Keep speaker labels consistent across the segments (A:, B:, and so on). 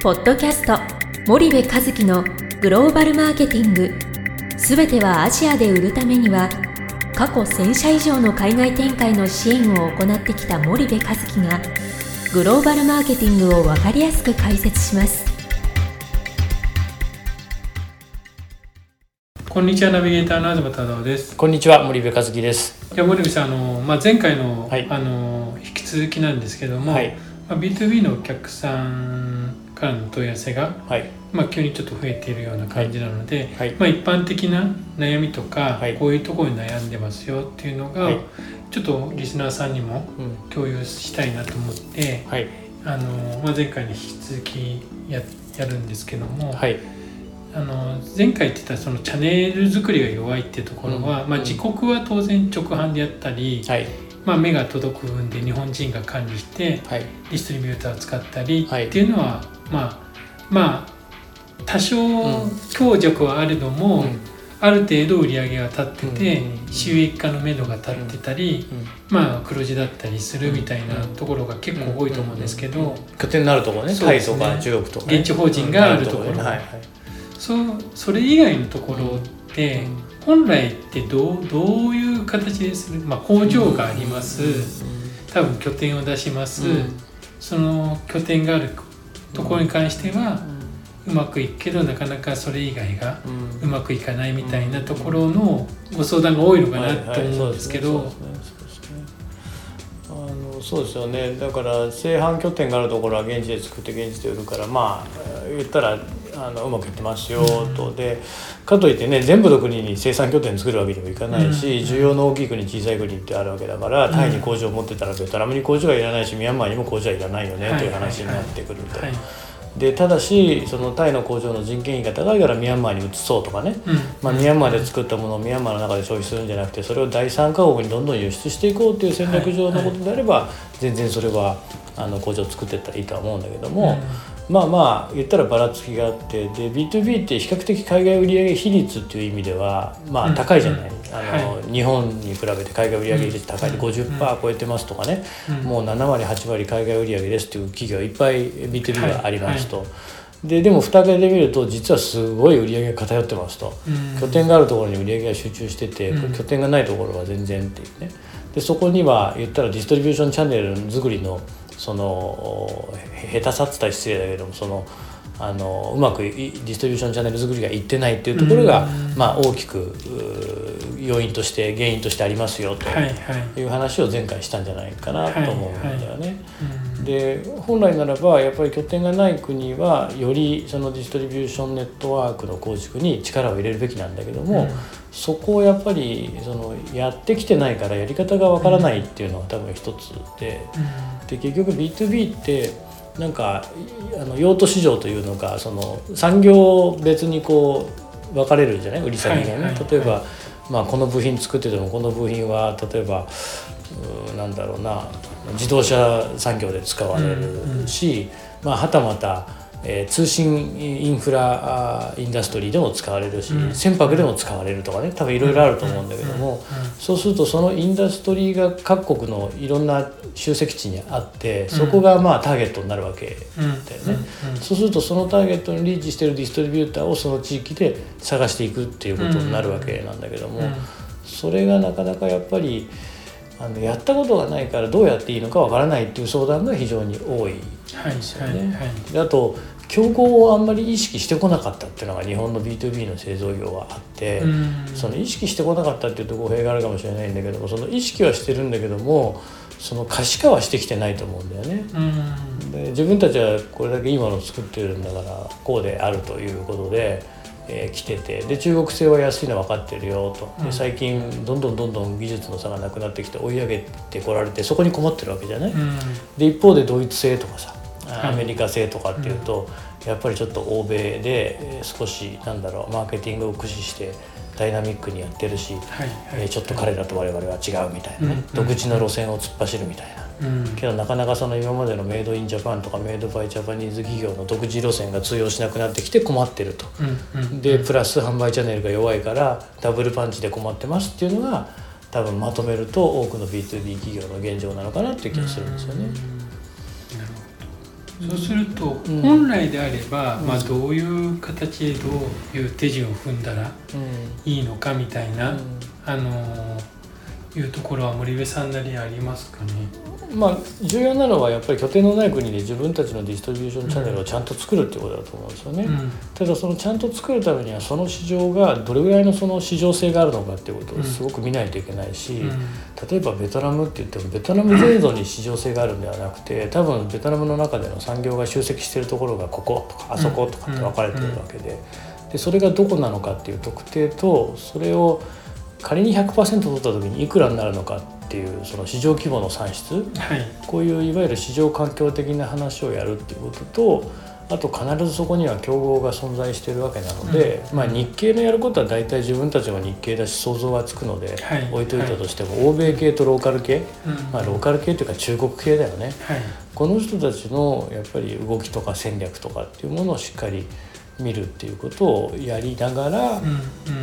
A: ポッドキャスト森部和樹のグローバルマーケティング。すべてはアジアで売るためには過去1000社以上の海外展開の支援を行ってきた森部和樹がグローバルマーケティングを分かりやすく解説します。
B: こんにちはナビゲーターの東忠夫です。
C: こんにちは森部和樹です。
B: いや森部さんあの、まあ、前回の,、
C: はい。
B: あの引き続きなんですけども、
C: はい
B: まあ、B2B のお客さんからの問い合わせが、
C: はい。
B: まあ、急にちょっと増えているような感じなので、
C: はい。
B: まあ、一般的な悩みとか、
C: はい。
B: こういうところに悩んでますよっていうのが、
C: はい。
B: ちょっとリスナーさんにも
C: うん。
B: 共有したいなと思って、
C: はい。
B: あのまあ、前回に引き続きややるんですけども、
C: はい。
B: あの前回言ってたそのチャンネル作りが弱いっていうところは、まあ、
C: うん。うん
B: 自国は当然直販でやったり、
C: はい
B: まあ、目が届く分で日本人が管理して
C: はい。
B: ディストリビューターを使ったり
C: はい。
B: っていうのは、まあまあ多少
C: ん
B: 強弱はあれども、
C: うん。
B: ある程度売り上げが立ってて、
C: うん
B: 収益化の目処が立ってたり、まあ黒字だったりするみたいなところが結構多いと思うんですけど、
C: 拠点のあるところねタイとか中国とかね、
B: 現地法人があるところ。
C: ねはいはい。
B: そうそれ以外のところ本来ってどうどういう形です？る、まあ、工場があります、多分拠点を出します、その拠点があるところに関してはうまくいくけどなかなかそれ以外がうまくいかないみたいなところのご相談が多いのかなと思うんですけど、
C: そうですよね。だから正販拠点があるところは現地で作って現地で売るからまあ言ったらあのうまくいってますよと、でかといってね全部の国に生産拠点作るわけにもいかないし、
B: うん。
C: 需要の大きい国小さい国ってあるわけだから、タイに工場を持ってたらベトナムに工場はいらないしミャンマーにも工場はいらないよねという話になってくると。
B: はい。
C: でただしそのタイの工場の人件費が高いからミャンマーに移そうとかね、
B: うん。
C: まあ、ミャンマーで作ったものをミャンマーの中で消費するんじゃなくてそれを第三カ国にどんどん輸出していこうっていう戦略上のことであれば、全然それはあの工場を作っていったらいいとは思うんだけども、まあまあ言ったらばらつきがあってで B2B って比較的海外売上比率っていう意味ではま
B: うん。
C: あ高いじゃない、あの
B: は
C: 日本に比べて海外売上比率高いで
B: うん。
C: 50%超えてますとかね、
B: うん。
C: もう7割8割海外売上ですっていう企業いっぱい B2B がありますと。ででも蓋開けてみると実はすごい売り上げが偏ってますと、
B: うん。
C: 拠点があるところに売り上げが集中してて、
B: うん。
C: 拠点がないところは全然っていうね。でそこには言ったらディストリビューションチャンネル作りのそのへ下手さって言ったら失礼だけどもそのあのうまくいディストリビューションチャンネル作りがいってないっていうところが、
B: うん。
C: まあ、大きく要因として原因としてありますよと
B: はいはい。
C: いう話を前回したんじゃないかなと思うんだよね。
B: うん
C: で本来ならばやっぱり拠点がない国はよりそのディストリビューションネットワークの構築に力を入れるべきなんだけども、
B: うん。
C: そこをやっぱりそのやってきてないからやり方がわからないっていうのが多分一つでで結局 B2B ってなんかあの用途市場というのがその産業別にこう分かれるんじゃない？売り先がね、
B: はいはいはい。
C: 例えば、まあ、この部品作っててもこの部品は例えばなんだろうな自動車産業で使われるし、まあ、はたまた、えー通信インフラインダストリーでも使われるし、
B: うん。
C: 船舶でも使われるとかね多分いろいろあると思うんだけども、そうするとそのインダストリーが各国のいろんな集積地にあってそこがまあターゲットになるわけだよね。そうするとそのターゲットにリーチしてるディストリビューターをその地域で探していくっていうことになるわけなんだけども、
B: うん。
C: それがなかなかやっぱりあのやったことがないからどうやっていいのかわからないっていう相談が非常に多い
B: はい
C: ですよね。
B: はいはい
C: であと競合をあんまり意識してこなかったっていうのが日本の B2B の製造業はあって、
B: うん
C: その意識してこなかったっていうと語弊があるかもしれないんだけどもその意識はしてるんだけどもその可視化はしてきてないと思うんだよね。
B: うん。
C: で自分たちはこれだけいいものを作ってるんだからこうであるということで、えー来ててで中国製は安いの分かってるよと。
B: うん。
C: で最近どんどんどんどん技術の差がなくなってきて追い上げてこられてそこに困ってるわけじゃない、
B: うん。
C: で一方でドイツ製とかさ
B: はい
C: アメリカ製とかっていうと、やっぱりちょっと欧米でえー少しなんだろうマーケティングを駆使してダイナミックにやってるし、
B: はい
C: えーちょっと彼らと我々は違うみたいなね、
B: うん
C: 独自の路線を突っ走るみたいな。
B: うん。
C: けどなかなかその今までのメイドインジャパンとかメイドバイジャパニーズ企業の独自路線が通用しなくなってきて困ってると。でプラス販売チャンネルが弱いからダブルパンチで困ってますっていうのが多分まとめると多くの B2B 企業の現状なのかなっていう気がするんですよね。
B: そうすると、
C: うん。
B: 本来であれば、
C: うん。
B: まあ、どういう形でどういう手順を踏んだら
C: うん。
B: いいのかみたいな、
C: うん。
B: あのーいうところは森部さんなりにありますかね？
C: まあ重要なのはやっぱり拠点のない国で自分たちのディストリビューションチャンネルをちゃんと作るってことだと思うんですよね。
B: うん。
C: ただそのちゃんと作るためにはその市場がどれぐらいのその市場性があるのかっていうことをすごく見ないといけないし、
B: うん。
C: 例えばベトナムって言ってもベトナム全土に市場性があるんではなくて多分ベトナムの中での産業が集積しているところがこことかあそことかって分かれてるわけで。でそれがどこなのかっていう特定とそれを仮に100%取った時にいくらになるのかっていうその市場規模の算出？
B: はい。
C: こういういわゆる市場環境的な話をやるっていうこととあと必ずそこには競合が存在しているわけなので、
B: うん。
C: まあ、日系のやることは大体自分たちも日系だし想像がつくので、
B: はい。
C: 置いといたとしても、欧米系とローカル系、
B: うん。
C: まあ、ローカル系というか中国系だよね。
B: はい。
C: この人たちのやっぱり動きとか戦略とかっていうものをしっかり見るっていうことをやりながら、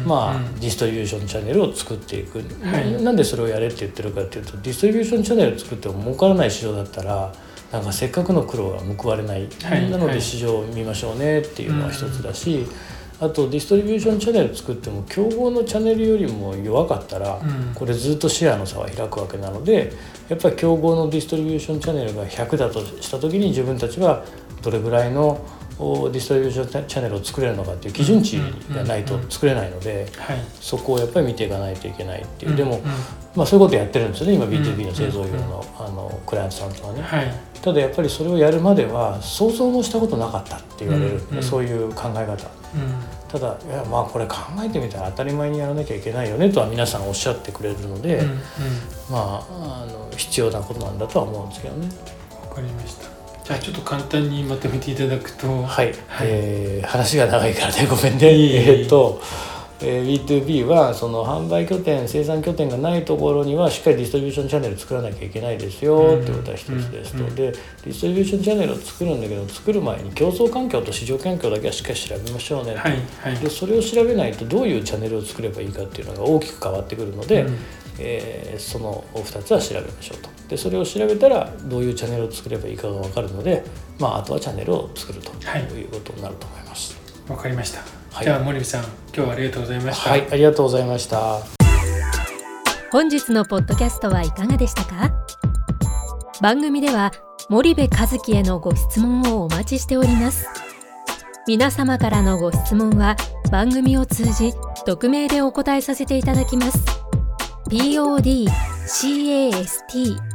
C: まあ、
B: うん
C: ディストリビューションチャンネルを作っていく、
B: はい。
C: ななんでそれをやれって言ってるかっていうとディストリビューションチャンネル作っても儲からない市場だったらなんかせっかくの苦労が報われない、
B: はい
C: なの
B: はい。
C: で市場を見ましょうねっていうのは一つだし、あとディストリビューションチャンネル作っても競合のチャンネルよりも弱かったら、
B: うん。
C: これずっとシェアの差は開くわけなのでやっぱり競合のディストリビューションチャンネルが100だとした時に自分たちはどれぐらいのおディストリビューションチャンネルを作れるのかっていう基準値がないと作れないので
B: はい。
C: そこをやっぱり見ていかないといけないっていう。でも
B: うん
C: まあそういうことやってるんですよね今
B: ん
C: B2B の製造業のあのクライアントさんとはね。
B: はい。
C: ただやっぱりそれをやるまでは想像もしたことなかったって言われる、
B: うんうん。
C: そういう考え方。
B: うん。
C: ただいやまあこれ考えてみたら当たり前にやらなきゃいけないよねとは皆さんおっしゃってくれるので、
B: うんうん。
C: まああの必要なことなんだとは思うんですけどね。
B: わかりましたじゃあちょっと簡単にまとめていただくと。
C: はい、
B: はい。
C: えー話が長いからね。ごめんね。
B: いえ
C: っと、えー B2B はその販売拠点生産拠点がないところにはしっかりディストリビューションチャンネル作らなきゃいけないですよ
B: うん
C: ってことは一つですと、でディストリビューションチャンネルを作るんだけど作る前に競争環境と市場環境だけはしっかり調べましょうねと、
B: はいはい。
C: でそれを調べないとどういうチャンネルを作ればいいかっていうのが大きく変わってくるので、
B: うん。
C: えーその2つは調べましょうとでそれを調べたらどういうチャンネルを作ればいいかが分かるので、まあ、あとはチャンネルを作ると
B: はい。
C: いうことになると思います。
B: わかりました、
C: はい。
B: じゃあ森部さん今日はありがとうございました、
C: はい、ありがとうございました。
A: 本日のポッドキャストはいかがでしたか？番組では森部和樹へのご質問をお待ちしております。皆様からのご質問は番組を通じ匿名でお答えさせていただきます。podcast